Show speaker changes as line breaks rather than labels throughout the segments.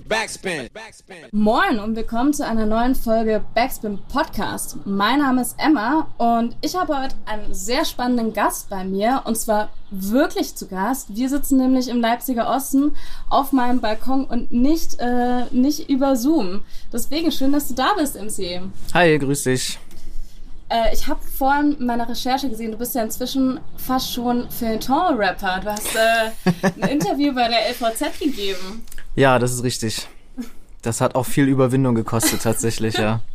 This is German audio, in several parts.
Backspin. Moin und willkommen zu einer neuen Folge Backspin Podcast. Mein Name ist Emma und ich habe heute einen sehr spannenden Gast bei mir und zwar wirklich zu Gast. Wir sitzen nämlich im Leipziger Osten auf meinem Balkon und nicht, äh, nicht über Zoom. Deswegen schön, dass du da bist, MC.
Hi, grüß dich.
Äh, ich habe vorhin meiner Recherche gesehen, du bist ja inzwischen fast schon Feuilleton-Rapper. Du hast äh, ein Interview bei der LVZ gegeben.
Ja, das ist richtig. Das hat auch viel Überwindung gekostet, tatsächlich, ja.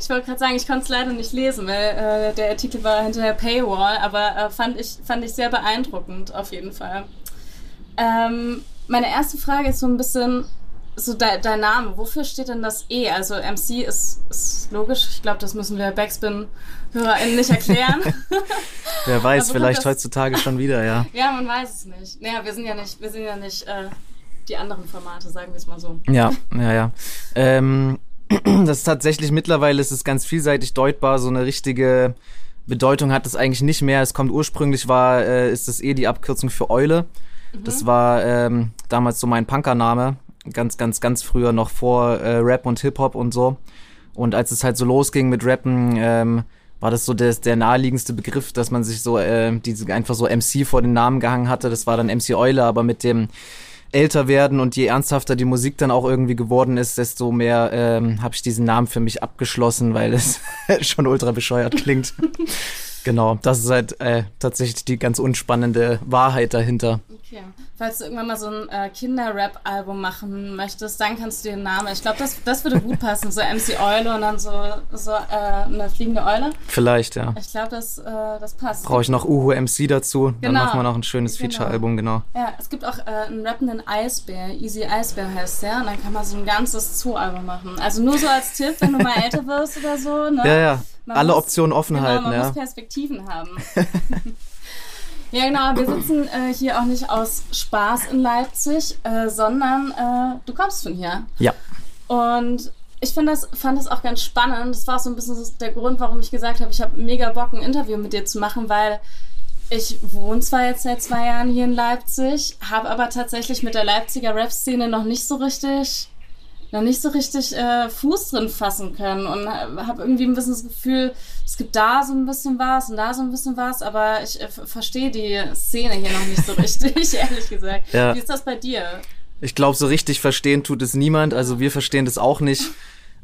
Ich wollte gerade sagen, ich konnte es leider nicht lesen, weil äh, der Artikel war hinter der Paywall, aber äh, fand, ich, fand ich sehr beeindruckend, auf jeden Fall. Ähm, meine erste Frage ist so ein bisschen, so de dein Name, wofür steht denn das E? Also MC ist, ist logisch, ich glaube, das müssen wir Backspin-HörerInnen nicht erklären.
Wer weiß, vielleicht heutzutage schon wieder, ja.
Ja, man weiß es nicht. Naja, wir sind ja nicht, wir sind ja nicht äh, die anderen Formate, sagen wir es mal so.
Ja, ja, ja. Ähm, das ist tatsächlich mittlerweile ist es ganz vielseitig deutbar, so eine richtige Bedeutung hat es eigentlich nicht mehr. Es kommt ursprünglich war, äh, ist das eh die Abkürzung für Eule. Mhm. Das war ähm, damals so mein Punkername ganz, ganz, ganz früher noch vor äh, Rap und Hip-Hop und so. Und als es halt so losging mit Rappen, ähm, war das so des, der naheliegendste Begriff, dass man sich so äh, diese einfach so MC vor den Namen gehangen hatte. Das war dann MC Eule, aber mit dem älter werden und je ernsthafter die Musik dann auch irgendwie geworden ist, desto mehr ähm, habe ich diesen Namen für mich abgeschlossen, weil es schon ultra bescheuert klingt. genau, das ist halt äh, tatsächlich die ganz unspannende Wahrheit dahinter.
Okay. Falls du irgendwann mal so ein äh, Kinder-Rap-Album machen möchtest, dann kannst du den Namen. Ich glaube, das, das würde gut passen. So MC Eule und dann so, so äh, eine fliegende Eule.
Vielleicht, ja.
Ich glaube, das, äh, das passt.
Brauche ich noch Uhu MC dazu. Genau. Dann machen wir noch ein schönes genau. Feature-Album, genau.
Ja, es gibt auch äh, einen rappenden Eisbär. Easy Eisbär heißt der. Und dann kann man so ein ganzes Zoo-Album machen. Also nur so als Tipp, wenn du mal älter wirst oder so. Ne?
Ja, ja. Man Alle muss, Optionen offen
genau,
halten,
man
ja.
muss Perspektiven haben. Ja, genau. Wir sitzen äh, hier auch nicht aus Spaß in Leipzig, äh, sondern äh, du kommst von hier.
Ja.
Und ich find das, fand das auch ganz spannend. Das war so ein bisschen der Grund, warum ich gesagt habe, ich habe mega Bock, ein Interview mit dir zu machen, weil ich wohne zwar jetzt seit zwei Jahren hier in Leipzig, habe aber tatsächlich mit der Leipziger Rap-Szene noch nicht so richtig noch nicht so richtig äh, Fuß drin fassen können und habe irgendwie ein bisschen das Gefühl, es gibt da so ein bisschen was und da so ein bisschen was, aber ich äh, verstehe die Szene hier noch nicht so richtig, ehrlich gesagt. Ja. Wie ist das bei dir?
Ich glaube, so richtig verstehen tut es niemand. Also wir verstehen das auch nicht.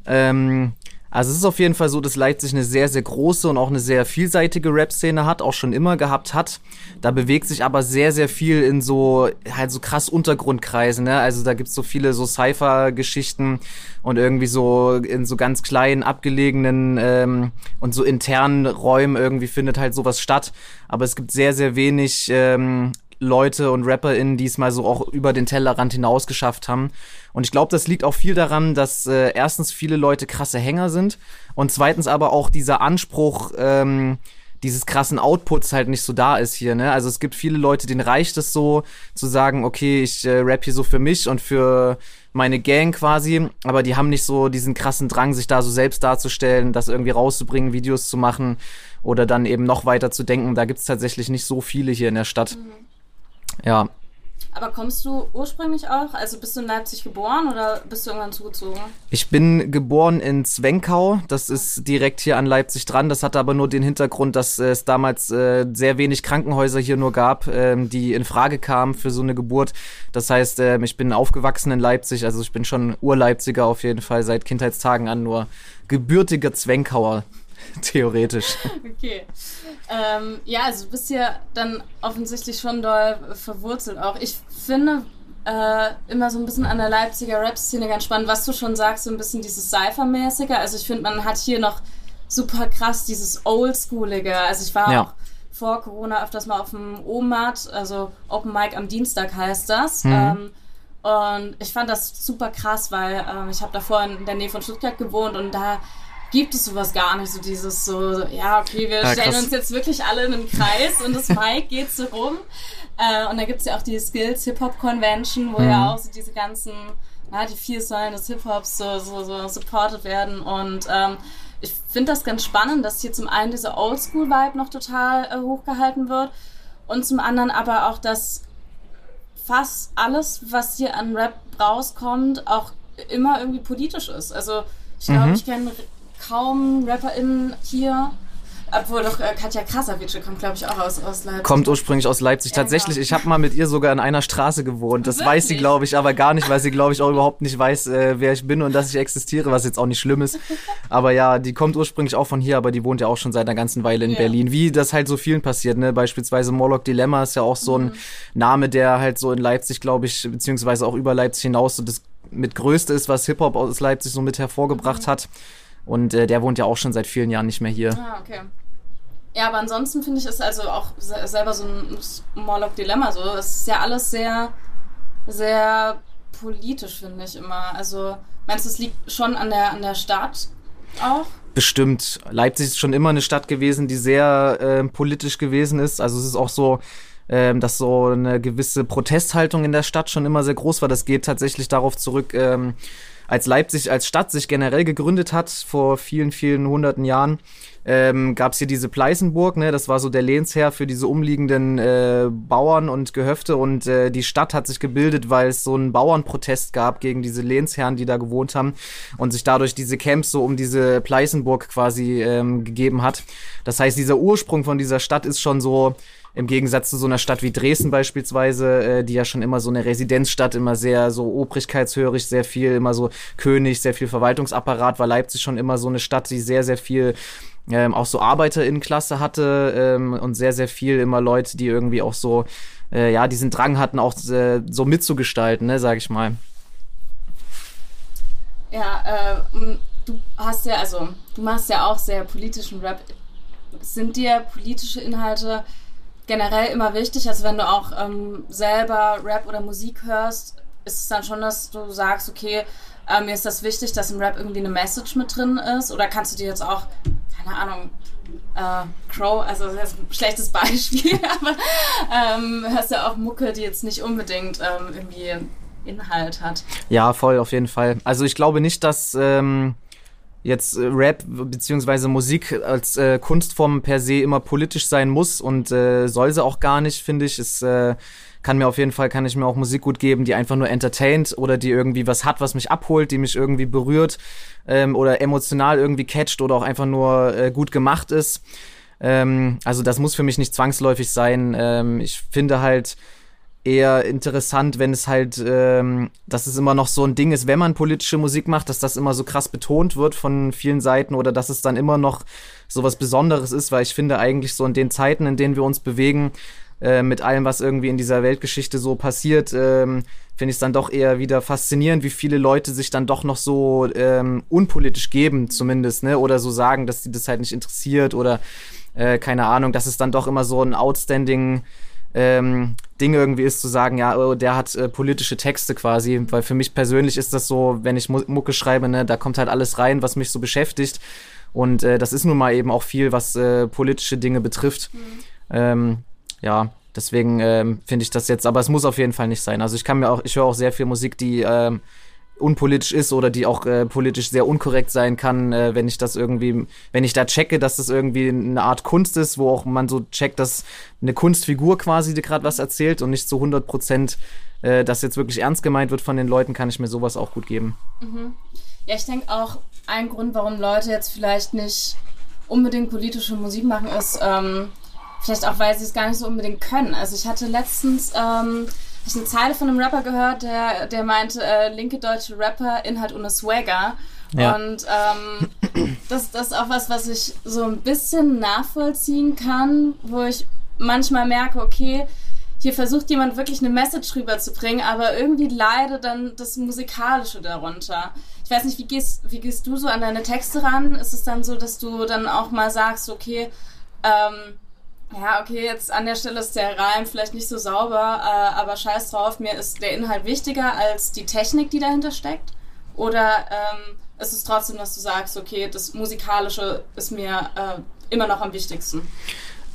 Ähm, also es ist auf jeden Fall so, dass Leipzig eine sehr, sehr große und auch eine sehr vielseitige Rap-Szene hat, auch schon immer gehabt hat. Da bewegt sich aber sehr, sehr viel in so, halt so krass Untergrundkreisen, ne? Also da gibt's so viele so Cypher-Geschichten und irgendwie so in so ganz kleinen, abgelegenen ähm, und so internen Räumen irgendwie findet halt sowas statt. Aber es gibt sehr, sehr wenig ähm, Leute und RapperInnen, die es mal so auch über den Tellerrand hinaus geschafft haben. Und ich glaube, das liegt auch viel daran, dass äh, erstens viele Leute krasse Hänger sind und zweitens aber auch dieser Anspruch, ähm, dieses krassen Outputs halt nicht so da ist hier, ne? Also es gibt viele Leute, denen reicht es so, zu sagen, okay, ich äh, rap hier so für mich und für meine Gang quasi, aber die haben nicht so diesen krassen Drang, sich da so selbst darzustellen, das irgendwie rauszubringen, Videos zu machen oder dann eben noch weiter zu denken. Da gibt's tatsächlich nicht so viele hier in der Stadt. Mhm. Ja.
Aber kommst du ursprünglich auch, also bist du in Leipzig geboren oder bist du irgendwann zugezogen?
Ich bin geboren in Zwenkau, das ist direkt hier an Leipzig dran. Das hatte aber nur den Hintergrund, dass es damals äh, sehr wenig Krankenhäuser hier nur gab, ähm, die in Frage kamen für so eine Geburt. Das heißt, äh, ich bin aufgewachsen in Leipzig, also ich bin schon Urleipziger auf jeden Fall seit Kindheitstagen an, nur gebürtiger Zwenkauer. Theoretisch.
Okay. Ähm, ja, also du bist ja dann offensichtlich schon doll verwurzelt auch. Ich finde äh, immer so ein bisschen an der Leipziger Rap-Szene ganz spannend, was du schon sagst, so ein bisschen dieses Cypher-mäßige. Also ich finde, man hat hier noch super krass dieses Oldschoolige. Also ich war ja. auch vor Corona öfters mal auf dem OMAT, also Open Mic am Dienstag heißt das. Mhm. Ähm, und ich fand das super krass, weil ähm, ich habe davor in der Nähe von Stuttgart gewohnt und da gibt es sowas gar nicht. So dieses so, ja, okay, wir ja, stellen uns jetzt wirklich alle in einen Kreis und das Mic geht so rum. Äh, und da gibt es ja auch die Skills Hip-Hop Convention, wo mhm. ja auch so diese ganzen, ja, die vier Säulen des Hip-Hops so, so, so supported werden. Und ähm, ich finde das ganz spannend, dass hier zum einen dieser Oldschool-Vibe noch total äh, hochgehalten wird und zum anderen aber auch, dass fast alles, was hier an Rap rauskommt, auch immer irgendwie politisch ist. Also ich glaube,
Mhm.
ich kenne kaum RapperInnen hier, obwohl doch äh, Katja Krasavice kommt, glaube ich, auch aus, aus Leipzig.
Kommt ursprünglich aus Leipzig.
Ja,
Tatsächlich,
genau.
ich habe mal mit ihr sogar in einer Straße gewohnt. Das weiß sie,
Wirklich?
glaube ich, aber gar nicht, weil sie, glaube ich, auch überhaupt nicht weiß, äh, wer ich bin und dass ich existiere, was jetzt auch nicht schlimm ist. Aber ja, die kommt ursprünglich auch von hier, aber die wohnt ja auch schon seit einer ganzen Weile in
Ja.
Berlin. Wie das halt so vielen passiert, ne? Beispielsweise Morlock Dilemma ist ja auch so
Mhm.
ein Name, der halt so in Leipzig, glaube ich, beziehungsweise auch über Leipzig hinaus so das mit Größte ist, was Hip-Hop aus Leipzig so mit hervorgebracht
Mhm.
hat. Und äh, der wohnt ja auch schon seit vielen Jahren nicht mehr hier.
Ah, okay. Ja, aber ansonsten finde ich es also auch se selber so ein Morlock-Dilemma. So. Es ist ja alles sehr, sehr politisch, finde ich immer. Also meinst du, es liegt schon an der, an der Stadt auch?
Bestimmt. Leipzig ist schon immer eine Stadt gewesen, die sehr ähm, politisch gewesen ist. Also es ist auch so, ähm, dass so eine gewisse Protesthaltung in der Stadt schon immer sehr groß war. Das geht tatsächlich darauf zurück, ähm, als Leipzig als Stadt sich generell gegründet hat, vor vielen, vielen hunderten Jahren, ähm, gab es hier diese Pleißenburg, ne? das war so der Lehnsherr für diese umliegenden äh, Bauern und Gehöfte und äh, die Stadt hat sich gebildet, weil es so einen Bauernprotest gab gegen diese Lehnsherren, die da gewohnt haben und sich dadurch diese Camps so um diese Pleißenburg quasi ähm, gegeben hat. Das heißt, dieser Ursprung von dieser Stadt ist schon so im Gegensatz zu so einer Stadt wie Dresden beispielsweise, äh, die ja schon immer so eine Residenzstadt, immer sehr so obrigkeitshörig, sehr viel, immer so König, sehr viel Verwaltungsapparat, war Leipzig schon immer so eine Stadt, die sehr, sehr viel ähm, auch so ArbeiterInnenklasse hatte ähm, und sehr, sehr viel immer Leute, die irgendwie auch so, äh, ja, diesen Drang hatten, auch äh, so mitzugestalten, ne, sag ich mal.
Ja, äh, du hast ja, also du machst ja auch sehr politischen Rap. Sind dir politische Inhalte generell immer wichtig? Also wenn du auch ähm, selber Rap oder Musik hörst, ist es dann schon, dass du sagst, okay, äh, mir ist das wichtig, dass im Rap irgendwie eine Message mit drin ist? Oder kannst du dir jetzt auch, keine Ahnung, äh, Crow, also das ist ein schlechtes Beispiel, aber ähm, hörst ja auch Mucke, die jetzt nicht unbedingt ähm, irgendwie Inhalt hat.
Ja, voll, auf jeden Fall. Also ich glaube nicht, dass ähm, jetzt äh, Rap beziehungsweise Musik als äh, Kunstform per se immer politisch sein muss und äh, soll sie auch gar nicht, finde ich. Es äh, kann mir auf jeden Fall, kann ich mir auch Musik gut geben, die einfach nur entertaint oder die irgendwie was hat, was mich abholt, die mich irgendwie berührt ähm, oder emotional irgendwie catcht oder auch einfach nur äh, gut gemacht ist. Ähm, also das muss für mich nicht zwangsläufig sein. Ähm, ich finde halt, eher interessant, wenn es halt, ähm, dass es immer noch so ein Ding ist, wenn man politische Musik macht, dass das immer so krass betont wird von vielen Seiten oder dass es dann immer noch so was Besonderes ist, weil ich finde eigentlich so in den Zeiten, in denen wir uns bewegen, äh, mit allem, was irgendwie in dieser Weltgeschichte so passiert, ähm, finde ich es dann doch eher wieder faszinierend, wie viele Leute sich dann doch noch so ähm, unpolitisch geben, zumindest, ne? Oder so sagen, dass sie das halt nicht interessiert oder äh, keine Ahnung, dass es dann doch immer so ein outstanding ähm, Ding irgendwie ist zu sagen, ja, oh, der hat äh, politische Texte quasi, weil für mich persönlich ist das so, wenn ich Mu Mucke schreibe, ne, da kommt halt alles rein, was mich so beschäftigt und äh, das ist nun mal eben auch viel, was äh, politische Dinge betrifft. Ähm, ja, deswegen ähm, finde ich das jetzt, aber es muss auf jeden Fall nicht sein. Also ich kann mir auch, ich höre auch sehr viel Musik, die ähm, unpolitisch ist oder die auch äh, politisch sehr unkorrekt sein kann, äh, wenn ich das irgendwie, wenn ich da checke, dass das irgendwie eine Art Kunst ist, wo auch man so checkt, dass eine Kunstfigur quasi gerade was erzählt und nicht zu 100 Prozent äh, das jetzt wirklich ernst gemeint wird von den Leuten, kann ich mir sowas auch gut geben.
Ja, ich denke auch, ein Grund, warum Leute jetzt vielleicht nicht unbedingt politische Musik machen, ist ähm, vielleicht auch, weil sie es gar nicht so unbedingt können. Also ich hatte letztens ähm, ich eine Zeile von einem Rapper gehört, der, der meinte, äh, linke deutsche Rapper, Inhalt ohne Swagger.
Ja.
Und ähm, das, das ist auch was, was ich so ein bisschen nachvollziehen kann, wo ich manchmal merke, okay, hier versucht jemand wirklich eine Message rüberzubringen, aber irgendwie leidet dann das Musikalische darunter. Ich weiß nicht, wie gehst, wie gehst du so an deine Texte ran? Ist es dann so, dass du dann auch mal sagst, okay, ähm, ja, okay, jetzt an der Stelle ist der Reim vielleicht nicht so sauber, äh, aber scheiß drauf, mir ist der Inhalt wichtiger als die Technik, die dahinter steckt? Oder ähm, ist es trotzdem, dass du sagst, okay, das Musikalische ist mir äh, immer noch am wichtigsten?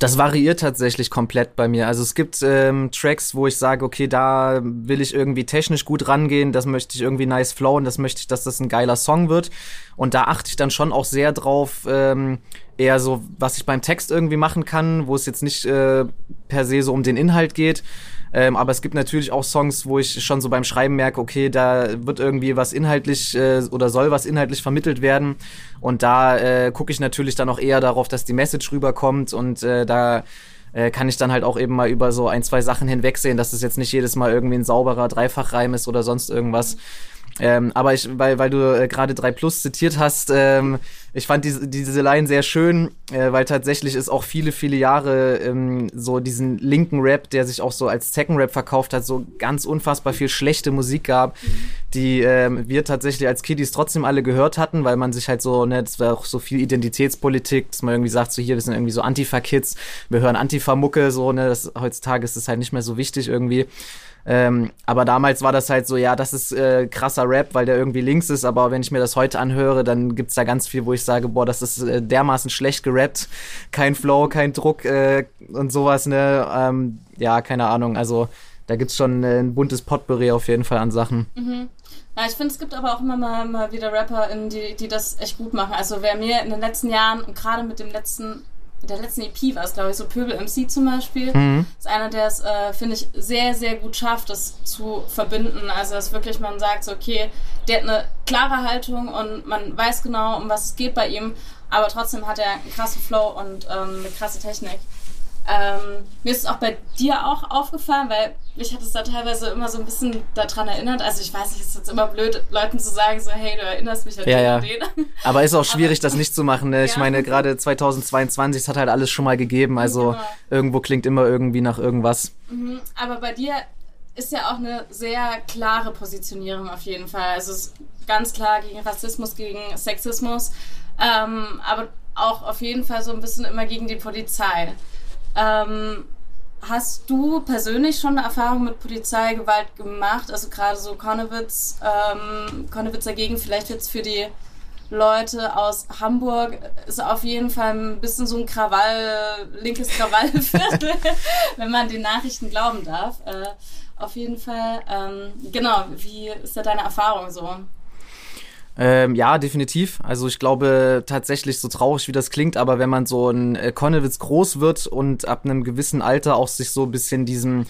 Das variiert tatsächlich komplett bei mir. Also es gibt ähm, Tracks, wo ich sage, okay, da will ich irgendwie technisch gut rangehen, das möchte ich irgendwie nice flowen, das möchte ich, dass das ein geiler Song wird. Und da achte ich dann schon auch sehr drauf, ähm, eher so, was ich beim Text irgendwie machen kann, wo es jetzt nicht äh, per se so um den Inhalt geht. Ähm, aber es gibt natürlich auch Songs, wo ich schon so beim Schreiben merke, okay, da wird irgendwie was inhaltlich äh, oder soll was inhaltlich vermittelt werden. Und da äh, gucke ich natürlich dann auch eher darauf, dass die Message rüberkommt und äh, da äh, kann ich dann halt auch eben mal über so ein, zwei Sachen hinwegsehen, dass es jetzt nicht jedes Mal irgendwie ein sauberer Dreifachreim ist oder sonst irgendwas. Ähm, aber ich, weil, weil du äh, gerade 3 Plus zitiert hast, ähm, ich fand diese, diese Line sehr schön, äh, weil tatsächlich ist auch viele, viele Jahre ähm, so diesen linken Rap, der sich auch so als Second-Rap verkauft hat, so ganz unfassbar viel schlechte Musik gab, die ähm, wir tatsächlich als Kiddies trotzdem alle gehört hatten, weil man sich halt so, ne, das war auch so viel Identitätspolitik, dass man irgendwie sagt, so hier, wir sind irgendwie so Antifa-Kids, wir hören Antifa-Mucke, so, ne, das, heutzutage ist das halt nicht mehr so wichtig irgendwie. Ähm, aber damals war das halt so, ja, das ist äh, krasser Rap, weil der irgendwie links ist, aber wenn ich mir das heute anhöre, dann gibt's da ganz viel, wo ich sage, boah, das ist äh, dermaßen schlecht gerappt, kein Flow, kein Druck äh, und sowas, ne? Ähm, ja, keine Ahnung, also da gibt's schon äh, ein buntes Potpourri auf jeden Fall an Sachen.
Mhm. Ja, ich finde, es gibt aber auch immer mal, mal wieder Rapper, die, die das echt gut machen. Also wer mir in den letzten Jahren und gerade mit dem letzten der letzten EP war es, glaube ich, so Pöbel MC zum Beispiel. Mhm. Ist einer, der es, äh, finde ich, sehr, sehr gut schafft, das zu verbinden. Also, dass wirklich man sagt, so, okay, der hat eine klare Haltung und man weiß genau, um was es geht bei ihm, aber trotzdem hat er einen krassen Flow und ähm, eine krasse Technik. Ähm, mir ist es auch bei dir auch aufgefallen, weil mich hat es da teilweise immer so ein bisschen daran erinnert. Also ich weiß nicht, es ist jetzt immer blöd, Leuten zu sagen, so hey, du erinnerst mich an
ja, ja. den. Aber ist auch schwierig, Aber, das nicht zu machen. Ne? Ich ja. meine, gerade 2022, es hat halt alles schon mal gegeben. Also genau. irgendwo klingt immer irgendwie nach irgendwas.
Mhm. Aber bei dir ist ja auch eine sehr klare Positionierung auf jeden Fall. Also es ist ganz klar gegen Rassismus, gegen Sexismus. Ähm, aber auch auf jeden Fall so ein bisschen immer gegen die Polizei. Ähm, hast du persönlich schon eine Erfahrung mit Polizeigewalt gemacht? Also gerade so Konnewitz, ähm, Konnewitz dagegen, vielleicht jetzt für die Leute aus Hamburg ist auf jeden Fall ein bisschen so ein Krawall, linkes Krawallviertel, wenn man den Nachrichten glauben darf. Äh, auf jeden Fall. Ähm, genau, wie ist da deine Erfahrung so?
Ähm, ja, definitiv. Also ich glaube tatsächlich, so traurig wie das klingt, aber wenn man so ein äh, Konnewitz groß wird und ab einem gewissen Alter auch sich so ein bisschen diesem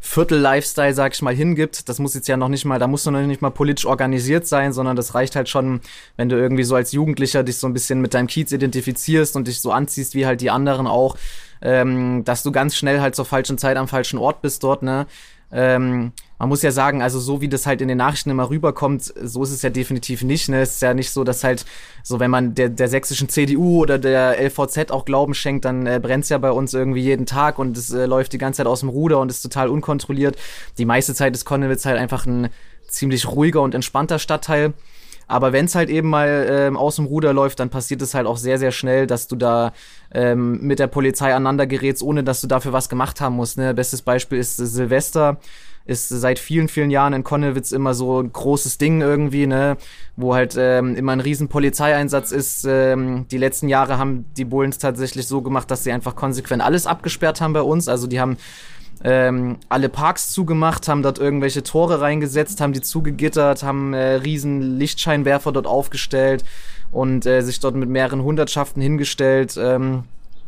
Viertel-Lifestyle, sag ich mal, hingibt. Das muss jetzt ja noch nicht mal, da musst du noch nicht mal politisch organisiert sein, sondern das reicht halt schon, wenn du irgendwie so als Jugendlicher dich so ein bisschen mit deinem Kiez identifizierst und dich so anziehst wie halt die anderen auch, ähm, dass du ganz schnell halt zur falschen Zeit am falschen Ort bist dort, ne? Ähm, man muss ja sagen, also so wie das halt in den Nachrichten immer rüberkommt, so ist es ja definitiv nicht. Ne? Es ist ja nicht so, dass halt, so wenn man der, der sächsischen CDU oder der LVZ auch Glauben schenkt, dann äh, brennt es ja bei uns irgendwie jeden Tag und es äh, läuft die ganze Zeit aus dem Ruder und ist total unkontrolliert. Die meiste Zeit ist Konnewitz halt einfach ein ziemlich ruhiger und entspannter Stadtteil. Aber wenn es halt eben mal ähm, aus dem Ruder läuft, dann passiert es halt auch sehr, sehr schnell, dass du da ähm, mit der Polizei aneinander gerätst, ohne dass du dafür was gemacht haben musst. Ne? Bestes Beispiel ist Silvester ist seit vielen, vielen Jahren in Konnewitz immer so ein großes Ding irgendwie, ne, wo halt ähm, immer ein riesen Polizeieinsatz ist. Ähm, die letzten Jahre haben die Bullens tatsächlich so gemacht, dass sie einfach konsequent alles abgesperrt haben bei uns. Also die haben ähm, alle Parks zugemacht, haben dort irgendwelche Tore reingesetzt, haben die zugegittert, haben äh, riesen Lichtscheinwerfer dort aufgestellt und äh, sich dort mit mehreren Hundertschaften hingestellt. Ähm,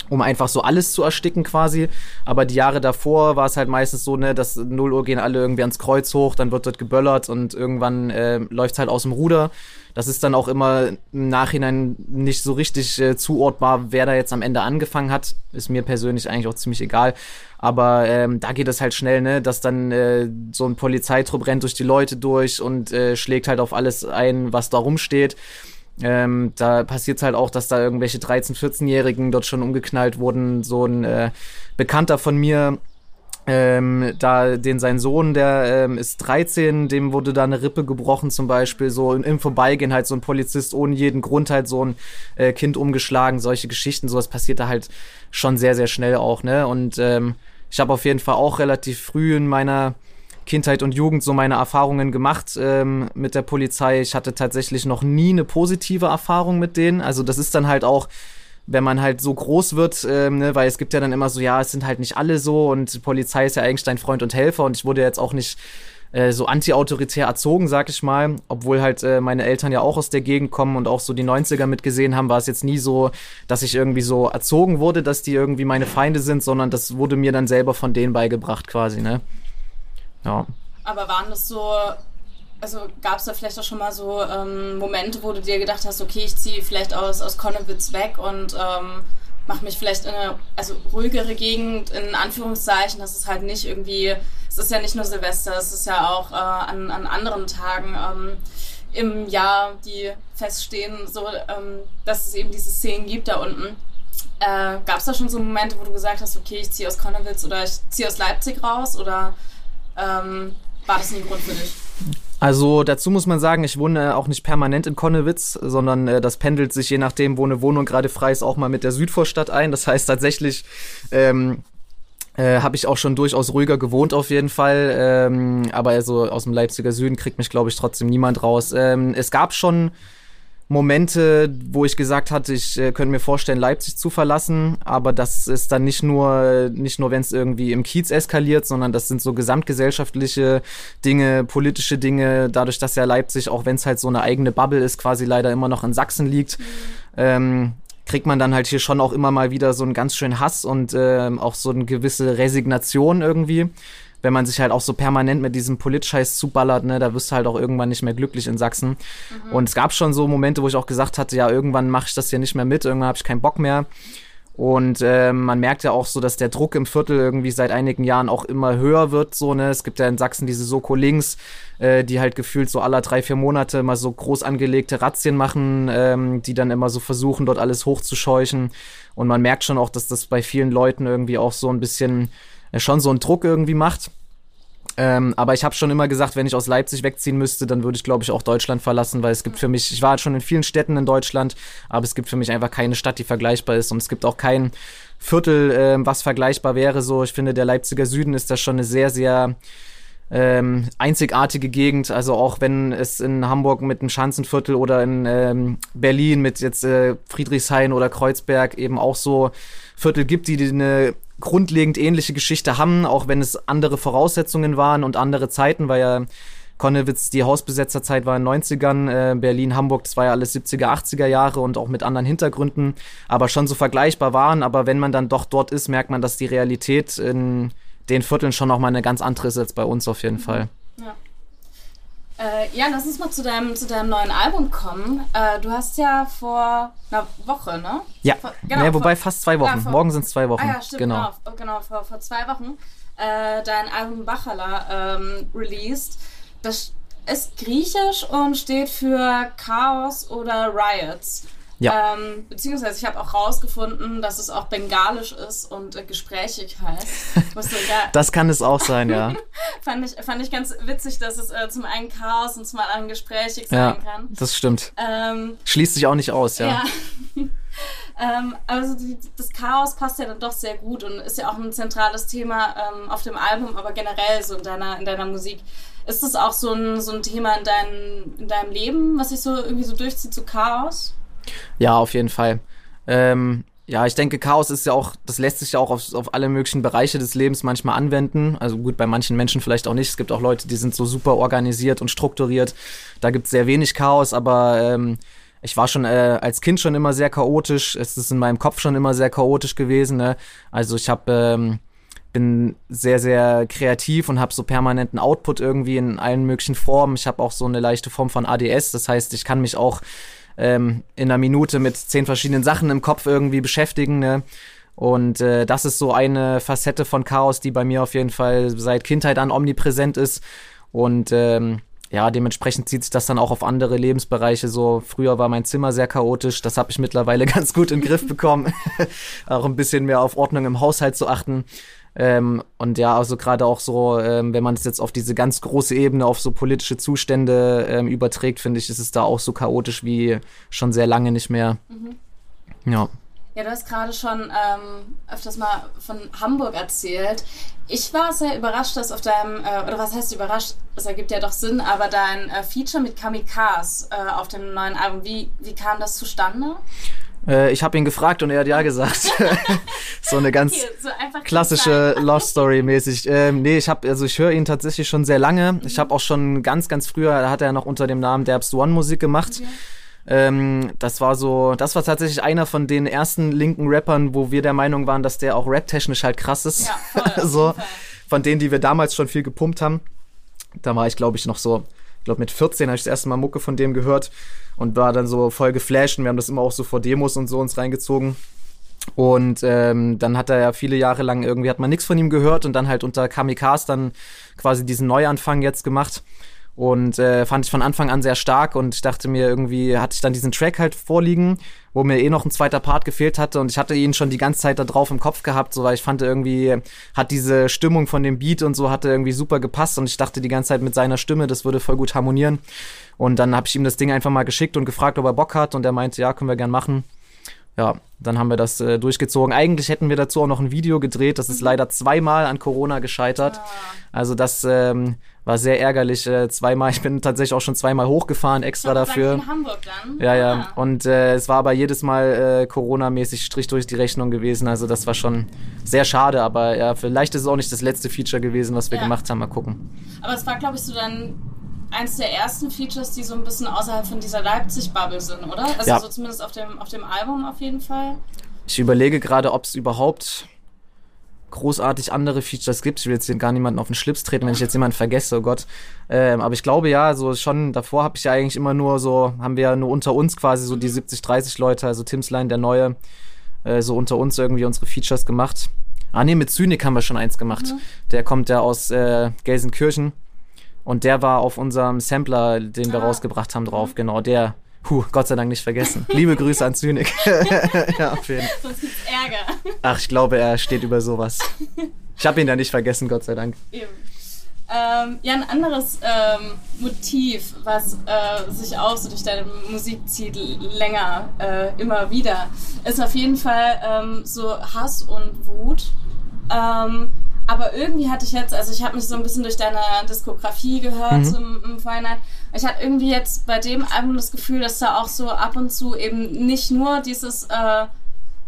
um einfach so alles zu ersticken quasi. Aber die Jahre davor war es halt meistens so, ne, dass 0 Uhr gehen alle irgendwie ans Kreuz hoch, dann wird dort geböllert und irgendwann äh, läuft halt aus dem Ruder. Das ist dann auch immer im Nachhinein nicht so richtig äh, zuordbar, wer da jetzt am Ende angefangen hat. Ist mir persönlich eigentlich auch ziemlich egal. Aber ähm, da geht es halt schnell, ne, dass dann äh, so ein Polizeitrupp rennt durch die Leute durch und äh, schlägt halt auf alles ein, was da rumsteht. Ähm, da passiert es halt auch, dass da irgendwelche 13-, 14-Jährigen dort schon umgeknallt wurden. So ein äh, Bekannter von mir, ähm, da den sein Sohn, der ähm, ist 13, dem wurde da eine Rippe gebrochen zum Beispiel, so im Vorbeigehen halt so ein Polizist ohne jeden Grund halt so ein äh, Kind umgeschlagen, solche Geschichten, sowas passiert da halt schon sehr, sehr schnell auch, ne? Und ähm, ich habe auf jeden Fall auch relativ früh in meiner Kindheit und Jugend so meine Erfahrungen gemacht ähm, mit der Polizei. Ich hatte tatsächlich noch nie eine positive Erfahrung mit denen. Also das ist dann halt auch, wenn man halt so groß wird, ähm, ne, weil es gibt ja dann immer so, ja, es sind halt nicht alle so und die Polizei ist ja eigentlich dein Freund und Helfer und ich wurde jetzt auch nicht äh, so anti-autoritär erzogen, sag ich mal. Obwohl halt äh, meine Eltern ja auch aus der Gegend kommen und auch so die 90er mitgesehen haben, war es jetzt nie so, dass ich irgendwie so erzogen wurde, dass die irgendwie meine Feinde sind, sondern das wurde mir dann selber von denen beigebracht quasi, ne? Ja.
Aber waren das so, also gab es da vielleicht auch schon mal so ähm, Momente, wo du dir gedacht hast, okay, ich ziehe vielleicht aus, aus Konnewitz weg und ähm, mache mich vielleicht in eine also ruhigere Gegend, in Anführungszeichen, das ist halt nicht irgendwie, es ist ja nicht nur Silvester, es ist ja auch äh, an, an anderen Tagen ähm, im Jahr, die feststehen, so, ähm, dass es eben diese Szenen gibt da unten. Äh, Gab es da schon so Momente, wo du gesagt hast, okay, ich ziehe aus Konnewitz oder ich ziehe aus Leipzig raus oder ähm, war das nie ein Grund für dich?
Also dazu muss man sagen, ich wohne auch nicht permanent in Konnewitz, sondern äh, das pendelt sich je nachdem, wo eine Wohnung gerade frei ist, auch mal mit der Südvorstadt ein. Das heißt tatsächlich ähm, äh, habe ich auch schon durchaus ruhiger gewohnt auf jeden Fall. Ähm, aber also aus dem Leipziger Süden kriegt mich, glaube ich, trotzdem niemand raus. Ähm, es gab schon Momente, wo ich gesagt hatte, ich äh, könnte mir vorstellen, Leipzig zu verlassen, aber das ist dann nicht nur, nicht nur, wenn es irgendwie im Kiez eskaliert, sondern das sind so gesamtgesellschaftliche Dinge, politische Dinge, dadurch, dass ja Leipzig, auch wenn es halt so eine eigene Bubble ist, quasi leider immer noch in Sachsen liegt, mhm. ähm, kriegt man dann halt hier schon auch immer mal wieder so einen ganz schönen Hass und äh, auch so eine gewisse Resignation irgendwie wenn man sich halt auch so permanent mit diesem Politscheiß zuballert, ne, da wirst du halt auch irgendwann nicht mehr glücklich in Sachsen. Mhm. Und es gab schon so Momente, wo ich auch gesagt hatte, ja, irgendwann mache ich das hier nicht mehr mit, irgendwann habe ich keinen Bock mehr. Und äh, man merkt ja auch so, dass der Druck im Viertel irgendwie seit einigen Jahren auch immer höher wird. So, ne? Es gibt ja in Sachsen diese Soko Links, äh, die halt gefühlt so alle drei, vier Monate mal so groß angelegte Razzien machen, ähm, die dann immer so versuchen, dort alles hochzuscheuchen. Und man merkt schon auch, dass das bei vielen Leuten irgendwie auch so ein bisschen schon so einen Druck irgendwie macht. Ähm, aber ich habe schon immer gesagt, wenn ich aus Leipzig wegziehen müsste, dann würde ich, glaube ich, auch Deutschland verlassen, weil es gibt für mich, ich war schon in vielen Städten in Deutschland, aber es gibt für mich einfach keine Stadt, die vergleichbar ist und es gibt auch kein Viertel, äh, was vergleichbar wäre. So, ich finde, der Leipziger Süden ist da schon eine sehr, sehr ähm, einzigartige Gegend. Also auch wenn es in Hamburg mit dem Schanzenviertel oder in ähm, Berlin mit jetzt äh, Friedrichshain oder Kreuzberg eben auch so Viertel gibt, die eine grundlegend ähnliche Geschichte haben, auch wenn es andere Voraussetzungen waren und andere Zeiten, weil ja Konnewitz, die Hausbesetzerzeit war in den 90ern, äh, Berlin, Hamburg, das war ja alles 70er, 80er Jahre und auch mit anderen Hintergründen, aber schon so vergleichbar waren. Aber wenn man dann doch dort ist, merkt man, dass die Realität in den Vierteln schon nochmal eine ganz andere ist als bei uns auf jeden. Fall.
Ja. Äh, ja, lass uns mal zu deinem, zu deinem neuen Album kommen. Äh, du hast ja vor einer Woche, ne?
Ja, vor, genau, nee, wobei vor, fast zwei Wochen. Ja, vor, Morgen sind es zwei Wochen. Ah,
ja, stimmt, genau. Genau, genau vor, vor zwei Wochen äh, dein Album Bachala ähm, released. Das ist griechisch und steht für Chaos oder Riots. Ja. Ähm, beziehungsweise ich habe auch rausgefunden, dass es auch bengalisch ist und äh, gesprächig heißt.
das kann es auch sein, ja.
fand, ich, fand ich ganz witzig, dass es äh, zum einen Chaos und zum anderen gesprächig sein ja, kann.
Das stimmt. Ähm, Schließt sich auch nicht aus, ja. ja.
ähm, also die, das Chaos passt ja dann doch sehr gut und ist ja auch ein zentrales Thema ähm, auf dem Album, aber generell so in deiner, in deiner Musik. Ist das auch so ein, so ein Thema in, dein, in deinem Leben, was sich so irgendwie so durchzieht, so Chaos?
Ja, auf jeden Fall. Ähm, ja, ich denke, Chaos ist ja auch, das lässt sich ja auch auf, auf alle möglichen Bereiche des Lebens manchmal anwenden. Also gut, bei manchen Menschen vielleicht auch nicht. Es gibt auch Leute, die sind so super organisiert und strukturiert. Da gibt es sehr wenig Chaos, aber ähm, ich war schon äh, als Kind schon immer sehr chaotisch. Es ist in meinem Kopf schon immer sehr chaotisch gewesen. Ne? Also ich habe ähm, bin sehr, sehr kreativ und habe so permanenten Output irgendwie in allen möglichen Formen. Ich habe auch so eine leichte Form von ADS. Das heißt, ich kann mich auch ähm, in einer Minute mit zehn verschiedenen Sachen im Kopf irgendwie beschäftigen. Ne? Und äh, das ist so eine Facette von Chaos, die bei mir auf jeden Fall seit Kindheit an omnipräsent ist. Und ähm, ja, dementsprechend zieht sich das dann auch auf andere Lebensbereiche so. Früher war mein Zimmer sehr chaotisch, das habe ich mittlerweile ganz gut in den Griff bekommen. auch ein bisschen mehr auf Ordnung im Haushalt zu achten. Ähm, und ja, also gerade auch so, ähm, wenn man es jetzt auf diese ganz große Ebene, auf so politische Zustände ähm, überträgt, finde ich, ist es da auch so chaotisch wie schon sehr lange nicht mehr. Mhm. Ja.
Ja, du hast gerade schon ähm, öfters mal von Hamburg erzählt. Ich war sehr überrascht, dass auf deinem, äh, oder was heißt überrascht, das ergibt ja doch Sinn, aber dein äh, Feature mit Kamikaze äh, auf dem neuen Album, wie, wie kam das zustande?
Äh, ich habe ihn gefragt und er hat ja gesagt. so eine ganz okay, so klassische Lost Story mäßig. Ähm, nee, ich habe also ich höre ihn tatsächlich schon sehr lange. Mhm. Ich habe auch schon ganz ganz früher, da hat er noch unter dem Namen Derbst One Musik gemacht. Okay. Ähm, das war so, das war tatsächlich einer von den ersten linken Rappern, wo wir der Meinung waren, dass der auch rap-technisch halt krass ist. Ja, voll, so von denen, die wir damals schon viel gepumpt haben. Da war ich, glaube ich, noch so, ich glaube mit 14 habe ich das erste Mal Mucke von dem gehört und war dann so voll geflasht und wir haben das immer auch so vor Demos und so uns reingezogen. Und ähm, dann hat er ja viele Jahre lang irgendwie hat man nichts von ihm gehört und dann halt unter Kamikaze dann quasi diesen Neuanfang jetzt gemacht. Und äh, fand ich von Anfang an sehr stark und ich dachte mir, irgendwie hatte ich dann diesen Track halt vorliegen, wo mir eh noch ein zweiter Part gefehlt hatte und ich hatte ihn schon die ganze Zeit da drauf im Kopf gehabt, so weil ich fand irgendwie, hat diese Stimmung von dem Beat und so hatte irgendwie super gepasst und ich dachte die ganze Zeit mit seiner Stimme, das würde voll gut harmonieren. Und dann habe ich ihm das Ding einfach mal geschickt und gefragt, ob er Bock hat und er meinte, ja, können wir gern machen. Ja, dann haben wir das äh, durchgezogen. Eigentlich hätten wir dazu auch noch ein Video gedreht. Das ist leider zweimal an Corona gescheitert. Ah. Also das ähm, war sehr ärgerlich. Äh, zweimal, ich bin tatsächlich auch schon zweimal hochgefahren extra dafür.
In Hamburg dann.
Ja, ja. Ah. Und äh, es war aber jedes Mal äh, Corona-mäßig Strich durch die Rechnung gewesen. Also das war schon sehr schade. Aber ja, vielleicht ist es auch nicht das letzte Feature gewesen, was wir ja. gemacht haben. Mal gucken.
Aber es war, glaube ich, so dann eins der ersten Features, die so ein bisschen außerhalb von dieser Leipzig-Bubble sind, oder? Also ja. so zumindest auf dem, auf dem Album auf jeden Fall.
Ich überlege gerade, ob es überhaupt großartig andere Features gibt. Ich will jetzt hier gar niemanden auf den Schlips treten, wenn ich jetzt jemanden vergesse, oh Gott. Ähm, aber ich glaube ja, so schon davor habe ich ja eigentlich immer nur so, haben wir ja nur unter uns quasi so die 70, mhm. 30 Leute, also Timsline, der Neue, äh, so unter uns irgendwie unsere Features gemacht. Ah nee, mit Zynik haben wir schon eins gemacht. Mhm. Der kommt ja aus äh, Gelsenkirchen. Und der war auf unserem Sampler, den wir ah. rausgebracht haben, drauf. Mhm. Genau, der. Puh, Gott sei Dank nicht vergessen. Liebe Grüße an Zynik.
ja, auf jeden. Sonst gibt's Ärger.
Ach, ich glaube, er steht über sowas. Ich habe ihn ja nicht vergessen, Gott sei Dank.
Eben. Ähm, ja, ein anderes ähm, Motiv, was äh, sich auch so durch deine Musik zieht, länger, äh, immer wieder, ist auf jeden Fall ähm, so Hass und Wut. Aber irgendwie hatte ich jetzt, also ich habe mich so ein bisschen durch deine Diskografie gehört mhm. zum, im Vorhinein. Ich hatte irgendwie jetzt bei dem Album das Gefühl, dass da auch so ab und zu eben nicht nur dieses, äh,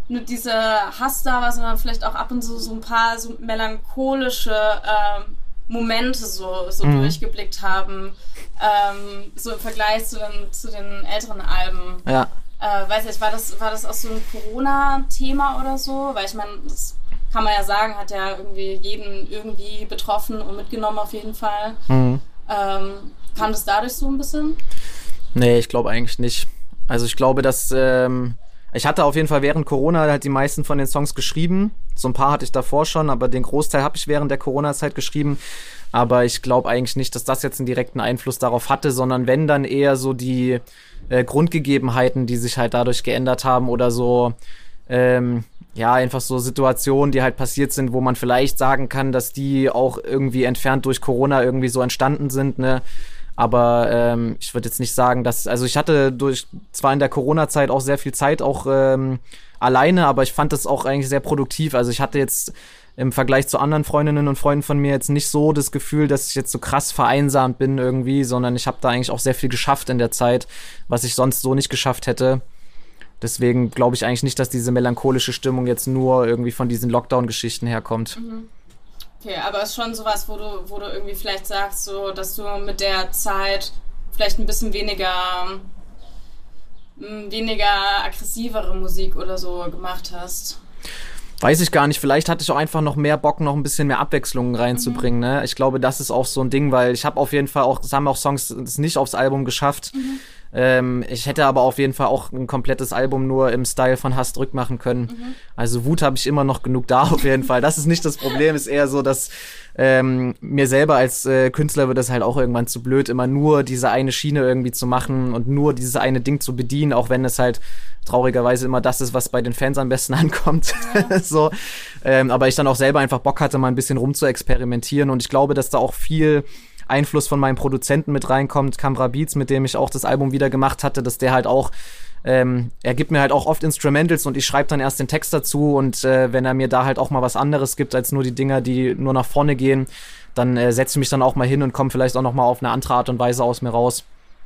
nur diese Hass da war, sondern vielleicht auch ab und zu so ein paar so melancholische äh, Momente so, so mhm. durchgeblickt haben. Ähm, so im Vergleich zu den, zu den älteren Alben.
Ja.
Äh, weiß nicht, war das, war das auch so ein Corona-Thema oder so? Weil ich meine, das kann man ja sagen, hat ja irgendwie jeden irgendwie betroffen und mitgenommen auf jeden Fall. Mhm. Ähm, kam das dadurch so ein bisschen?
Nee, ich glaube eigentlich nicht. Also ich glaube, dass ähm, ich hatte auf jeden Fall während Corona halt die meisten von den Songs geschrieben. So ein paar hatte ich davor schon, aber den Großteil habe ich während der Corona-Zeit geschrieben. Aber ich glaube eigentlich nicht, dass das jetzt einen direkten Einfluss darauf hatte, sondern wenn dann eher so die äh, Grundgegebenheiten, die sich halt dadurch geändert haben oder so ähm, ja, einfach so Situationen, die halt passiert sind, wo man vielleicht sagen kann, dass die auch irgendwie entfernt durch Corona irgendwie so entstanden sind, ne? Aber ähm, ich würde jetzt nicht sagen, dass, also ich hatte durch, zwar in der Corona-Zeit auch sehr viel Zeit auch ähm, alleine, aber ich fand das auch eigentlich sehr produktiv. Also ich hatte jetzt im Vergleich zu anderen Freundinnen und Freunden von mir jetzt nicht so das Gefühl, dass ich jetzt so krass vereinsamt bin irgendwie, sondern ich habe da eigentlich auch sehr viel geschafft in der Zeit, was ich sonst so nicht geschafft hätte. Deswegen glaube ich eigentlich nicht, dass diese melancholische Stimmung jetzt nur irgendwie von diesen Lockdown-Geschichten herkommt. Mhm.
Okay, aber es ist schon sowas, wo du, wo du irgendwie vielleicht sagst, so, dass du mit der Zeit vielleicht ein bisschen weniger mm, weniger aggressivere Musik oder so gemacht hast.
Weiß ich gar nicht. Vielleicht hatte ich auch einfach noch mehr Bock, noch ein bisschen mehr Abwechslung reinzubringen. Mhm. Ne? Ich glaube, das ist auch so ein Ding, weil ich habe auf jeden Fall auch, es haben auch Songs es nicht aufs Album geschafft. Mhm ähm, ich hätte aber auf jeden Fall auch ein komplettes Album nur im Style von Hass drück machen können. Mhm. Also Wut habe ich immer noch genug da auf jeden Fall. Das ist nicht das Problem, ist eher so, dass ähm, mir selber als äh, Künstler wird es halt auch irgendwann zu blöd, immer nur diese eine Schiene irgendwie zu machen und nur dieses eine Ding zu bedienen, auch wenn es halt traurigerweise immer das ist, was bei den Fans am besten ankommt. Ja. so, ähm, aber ich dann auch selber einfach Bock hatte, mal ein bisschen rum zu experimentieren und ich glaube, dass da auch viel Einfluss von meinem Produzenten mit reinkommt, Camera Beats, mit dem ich auch das Album wieder gemacht hatte, dass der halt auch ähm, er gibt mir halt auch oft Instrumentals und ich schreibe dann erst den Text dazu und äh, wenn er mir da halt auch mal was anderes gibt als nur die Dinger, die nur nach vorne gehen, dann äh, setze ich mich dann auch mal hin und komme vielleicht auch noch mal auf eine andere Art und Weise aus mir raus.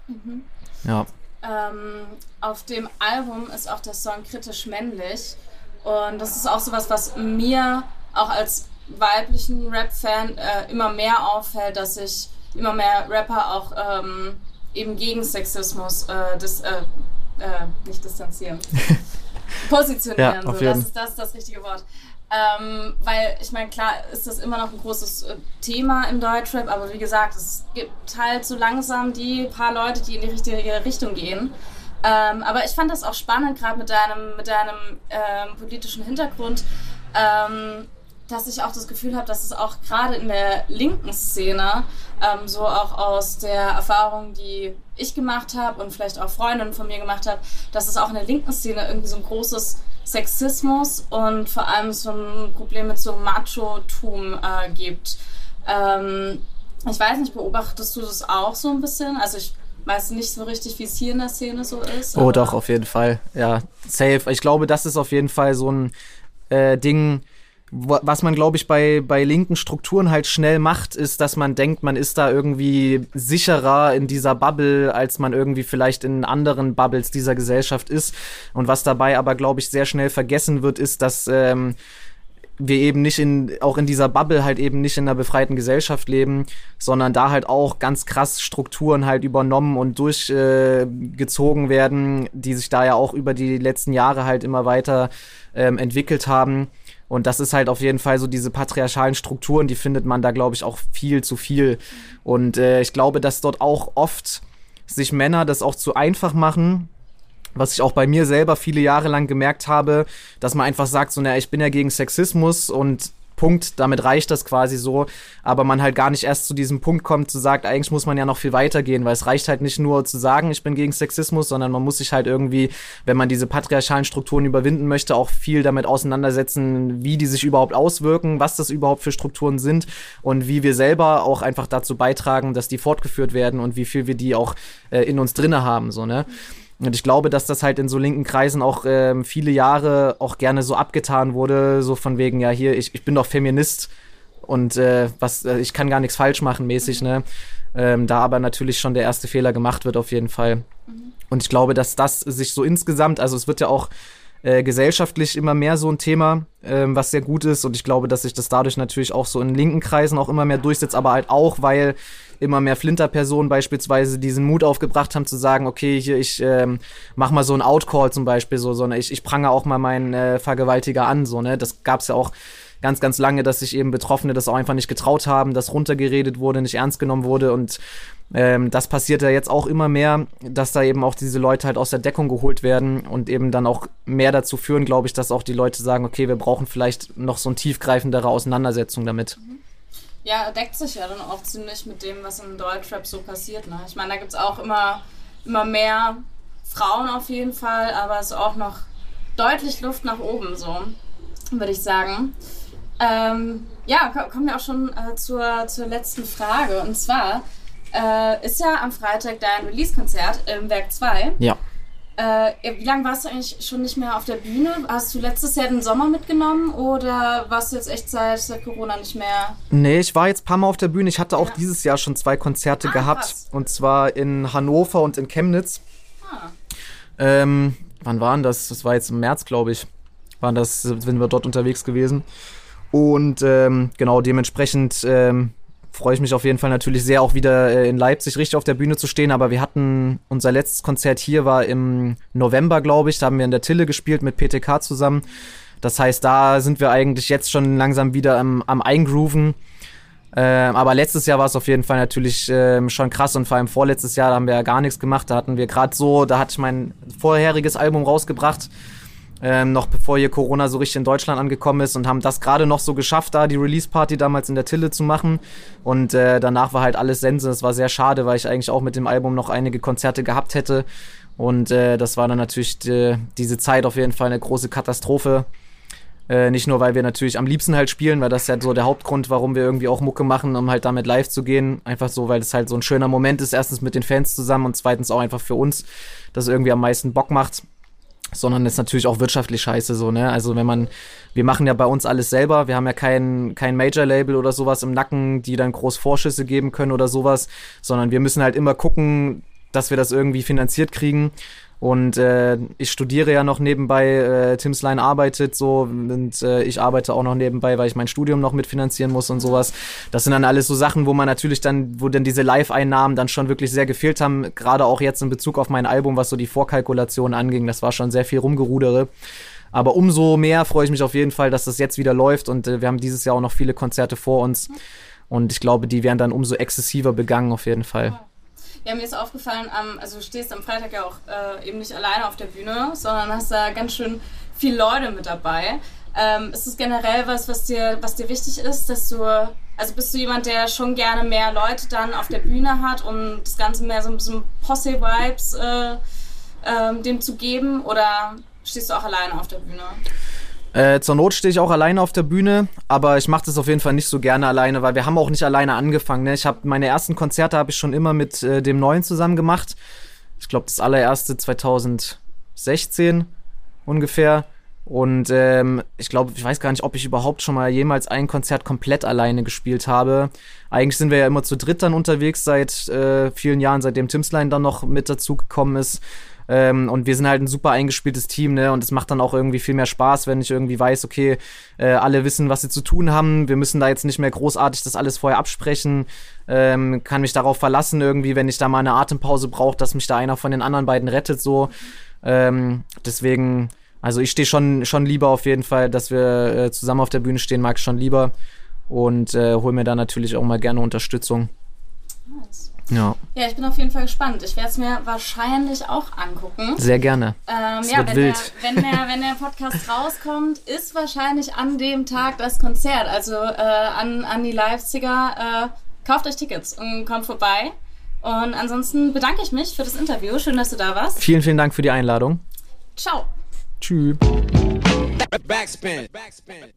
Mhm. Ja.
Ähm, auf dem Album ist auch der Song kritisch männlich und das ist auch sowas, was mir auch als weiblichen Rap-Fan äh, immer mehr auffällt, dass sich immer mehr Rapper auch ähm, eben gegen Sexismus äh, dis, äh, äh nicht distanzieren, positionieren. Ja, so, das ist das, das richtige Wort. Ähm, weil ich meine, klar ist das immer noch ein großes äh, Thema im Deutschrap, aber wie gesagt, es gibt halt so langsam die paar Leute, die in die richtige Richtung gehen. Ähm, aber ich fand das auch spannend, gerade mit deinem, mit deinem ähm, politischen Hintergrund, ähm, dass ich auch das Gefühl habe, dass es auch gerade in der linken Szene, ähm, so auch aus der Erfahrung, die ich gemacht habe und vielleicht auch Freundinnen von mir gemacht habe, dass es auch in der linken Szene irgendwie so ein großes Sexismus und vor allem so ein Problem mit so Macho-Tum äh, gibt. Ähm, ich weiß nicht, beobachtest du das auch so ein bisschen? Also ich weiß nicht so richtig, wie es hier in der Szene so ist.
Oh, doch, auf jeden Fall. Ja, safe. Ich glaube, das ist auf jeden Fall so ein äh, Ding, was man, glaube ich, bei, bei linken Strukturen halt schnell macht, ist, dass man denkt, man ist da irgendwie sicherer in dieser Bubble, als man irgendwie vielleicht in anderen Bubbles dieser Gesellschaft ist. Und was dabei aber, glaube ich, sehr schnell vergessen wird, ist, dass ähm, wir eben nicht in, auch in dieser Bubble halt eben nicht in einer befreiten Gesellschaft leben, sondern da halt auch ganz krass Strukturen halt übernommen und durchgezogen äh, werden, die sich da ja auch über die letzten Jahre halt immer weiter ähm, entwickelt haben und das ist halt auf jeden Fall so diese patriarchalen Strukturen, die findet man da, glaube ich, auch viel zu viel. Und äh, ich glaube, dass dort auch oft sich Männer das auch zu einfach machen, was ich auch bei mir selber viele Jahre lang gemerkt habe, dass man einfach sagt, so, naja, ich bin ja gegen Sexismus und Punkt, damit reicht das quasi so, aber man halt gar nicht erst zu diesem Punkt kommt, zu sagen, eigentlich muss man ja noch viel weiter gehen, weil es reicht halt nicht nur zu sagen, ich bin gegen Sexismus, sondern man muss sich halt irgendwie, wenn man diese patriarchalen Strukturen überwinden möchte, auch viel damit auseinandersetzen, wie die sich überhaupt auswirken, was das überhaupt für Strukturen sind und wie wir selber auch einfach dazu beitragen, dass die fortgeführt werden und wie viel wir die auch äh, in uns drinne haben, so, ne? Und ich glaube, dass das halt in so linken Kreisen auch ähm, viele Jahre auch gerne so abgetan wurde, so von wegen, ja, hier, ich, ich bin doch Feminist und äh, was, äh, ich kann gar nichts falsch machen, mäßig, ne? Ähm, da aber natürlich schon der erste Fehler gemacht wird, auf jeden Fall. Mhm. Und ich glaube, dass das sich so insgesamt, also es wird ja auch äh, gesellschaftlich immer mehr so ein Thema, ähm, was sehr gut ist. Und ich glaube, dass sich das dadurch natürlich auch so in linken Kreisen auch immer mehr durchsetzt, aber halt auch, weil immer mehr Flinterpersonen beispielsweise diesen Mut aufgebracht haben zu sagen, okay, hier, ich ähm, mach mal so ein Outcall zum Beispiel, so, so ne, ich, ich prange auch mal meinen äh, Vergewaltiger an, so, ne? Das gab's ja auch ganz, ganz lange, dass sich eben Betroffene das auch einfach nicht getraut haben, dass runtergeredet wurde, nicht ernst genommen wurde und ähm, das passiert ja jetzt auch immer mehr, dass da eben auch diese Leute halt aus der Deckung geholt werden und eben dann auch mehr dazu führen, glaube ich, dass auch die Leute sagen, okay, wir brauchen vielleicht noch so eine tiefgreifendere Auseinandersetzung damit.
Mhm. Ja, deckt sich ja dann auch ziemlich mit dem, was im Deutschrap so passiert. Ne? Ich meine, da gibt es auch immer, immer mehr Frauen auf jeden Fall, aber es ist auch noch deutlich Luft nach oben, so würde ich sagen. Ähm, ja, kommen wir auch schon äh, zur, zur letzten Frage. Und zwar äh, ist ja am Freitag dein Release-Konzert im Werk 2.
Ja.
Äh, wie lange warst du eigentlich schon nicht mehr auf der Bühne? Hast du letztes Jahr den Sommer mitgenommen oder warst du jetzt echt seit, seit Corona nicht mehr?
Nee, ich war jetzt ein paar Mal auf der Bühne. Ich hatte auch ja. dieses Jahr schon zwei Konzerte ah, gehabt. Krass. Und zwar in Hannover und in Chemnitz. Ah. Ähm, wann waren das? Das war jetzt im März, glaube ich. Waren das, sind wir dort unterwegs gewesen. Und ähm, genau, dementsprechend ähm, freue ich mich auf jeden Fall natürlich sehr, auch wieder äh, in Leipzig richtig auf der Bühne zu stehen. Aber wir hatten, unser letztes Konzert hier war im November, glaube ich. Da haben wir in der Tille gespielt mit PTK zusammen. Das heißt, da sind wir eigentlich jetzt schon langsam wieder am, am Eingrooven. Ähm, aber letztes Jahr war es auf jeden Fall natürlich ähm, schon krass und vor allem vorletztes Jahr da haben wir ja gar nichts gemacht. Da hatten wir gerade so, da hatte ich mein vorheriges Album rausgebracht ähm, noch bevor hier Corona so richtig in Deutschland angekommen ist und haben das gerade noch so geschafft, da die Release-Party damals in der Tille zu machen. Und äh, danach war halt alles Sense. Es war sehr schade, weil ich eigentlich auch mit dem Album noch einige Konzerte gehabt hätte. Und äh, das war dann natürlich die, äh, diese Zeit auf jeden Fall eine große Katastrophe. Äh, nicht nur, weil wir natürlich am liebsten halt spielen, weil das ist ja so der Hauptgrund, warum wir irgendwie auch Mucke machen, um halt damit live zu gehen. Einfach so, weil es halt so ein schöner Moment ist, erstens mit den Fans zusammen und zweitens auch einfach für uns, dass es irgendwie am meisten Bock macht sondern ist natürlich auch wirtschaftlich scheiße so, ne? Also wenn man, wir machen ja bei uns alles selber, wir haben ja kein, kein Major-Label oder sowas im Nacken, die dann groß Vorschüsse geben können oder sowas, sondern wir müssen halt immer gucken, dass wir das irgendwie finanziert kriegen. Und äh, ich studiere ja noch nebenbei, äh, Tim's Line arbeitet so und äh, ich arbeite auch noch nebenbei, weil ich mein Studium noch mitfinanzieren muss und sowas. Das sind dann alles so Sachen, wo man natürlich dann, wo dann diese Live-Einnahmen dann schon wirklich sehr gefehlt haben, gerade auch jetzt in Bezug auf mein Album, was so die Vorkalkulation anging. Das war schon sehr viel rumgerudere. Aber umso mehr freue ich mich auf jeden Fall, dass das jetzt wieder läuft und äh, wir haben dieses Jahr auch noch viele Konzerte vor uns. Und ich glaube, die werden dann umso exzessiver begangen auf jeden Fall.
Ja, mir ist aufgefallen, ähm, also du stehst am Freitag ja auch äh, eben nicht alleine auf der Bühne, sondern hast da ganz schön viele Leute mit dabei. Ähm, ist es generell was, was dir, was dir wichtig ist, dass du, also bist du jemand, der schon gerne mehr Leute dann auf der Bühne hat, um das Ganze mehr so ein bisschen Posse-Vibes äh, äh, dem zu geben oder stehst du auch alleine auf der Bühne?
Äh, zur Not stehe ich auch alleine auf der Bühne, aber ich mache das auf jeden Fall nicht so gerne alleine, weil wir haben auch nicht alleine angefangen. Ne? Ich habe meine ersten Konzerte habe ich schon immer mit äh, dem Neuen zusammen gemacht. Ich glaube das allererste 2016 ungefähr. Und ähm, ich glaube, ich weiß gar nicht, ob ich überhaupt schon mal jemals ein Konzert komplett alleine gespielt habe. Eigentlich sind wir ja immer zu dritt dann unterwegs seit äh, vielen Jahren, seitdem Timsline dann noch mit dazu gekommen ist. Ähm, und wir sind halt ein super eingespieltes Team, ne? Und es macht dann auch irgendwie viel mehr Spaß, wenn ich irgendwie weiß, okay, äh, alle wissen, was sie zu tun haben. Wir müssen da jetzt nicht mehr großartig das alles vorher absprechen. Ähm, kann mich darauf verlassen, irgendwie, wenn ich da mal eine Atempause brauche, dass mich da einer von den anderen beiden rettet, so. Ähm, deswegen also ich stehe schon, schon lieber auf jeden Fall, dass wir äh, zusammen auf der Bühne stehen, mag ich schon lieber. Und äh, hole mir da natürlich auch mal gerne Unterstützung.
Nice. Ja. ja, ich bin auf jeden Fall gespannt. Ich werde es mir wahrscheinlich auch angucken.
Sehr gerne.
Ähm, ja, wenn der, wenn, der, wenn der Podcast rauskommt, ist wahrscheinlich an dem Tag das Konzert. Also äh, an, an die Leipziger, äh, kauft euch Tickets und kommt vorbei. Und ansonsten bedanke ich mich für das Interview. Schön, dass du da warst.
Vielen, vielen Dank für die Einladung.
Ciao.
Tschüss.
Backspin. Backspin.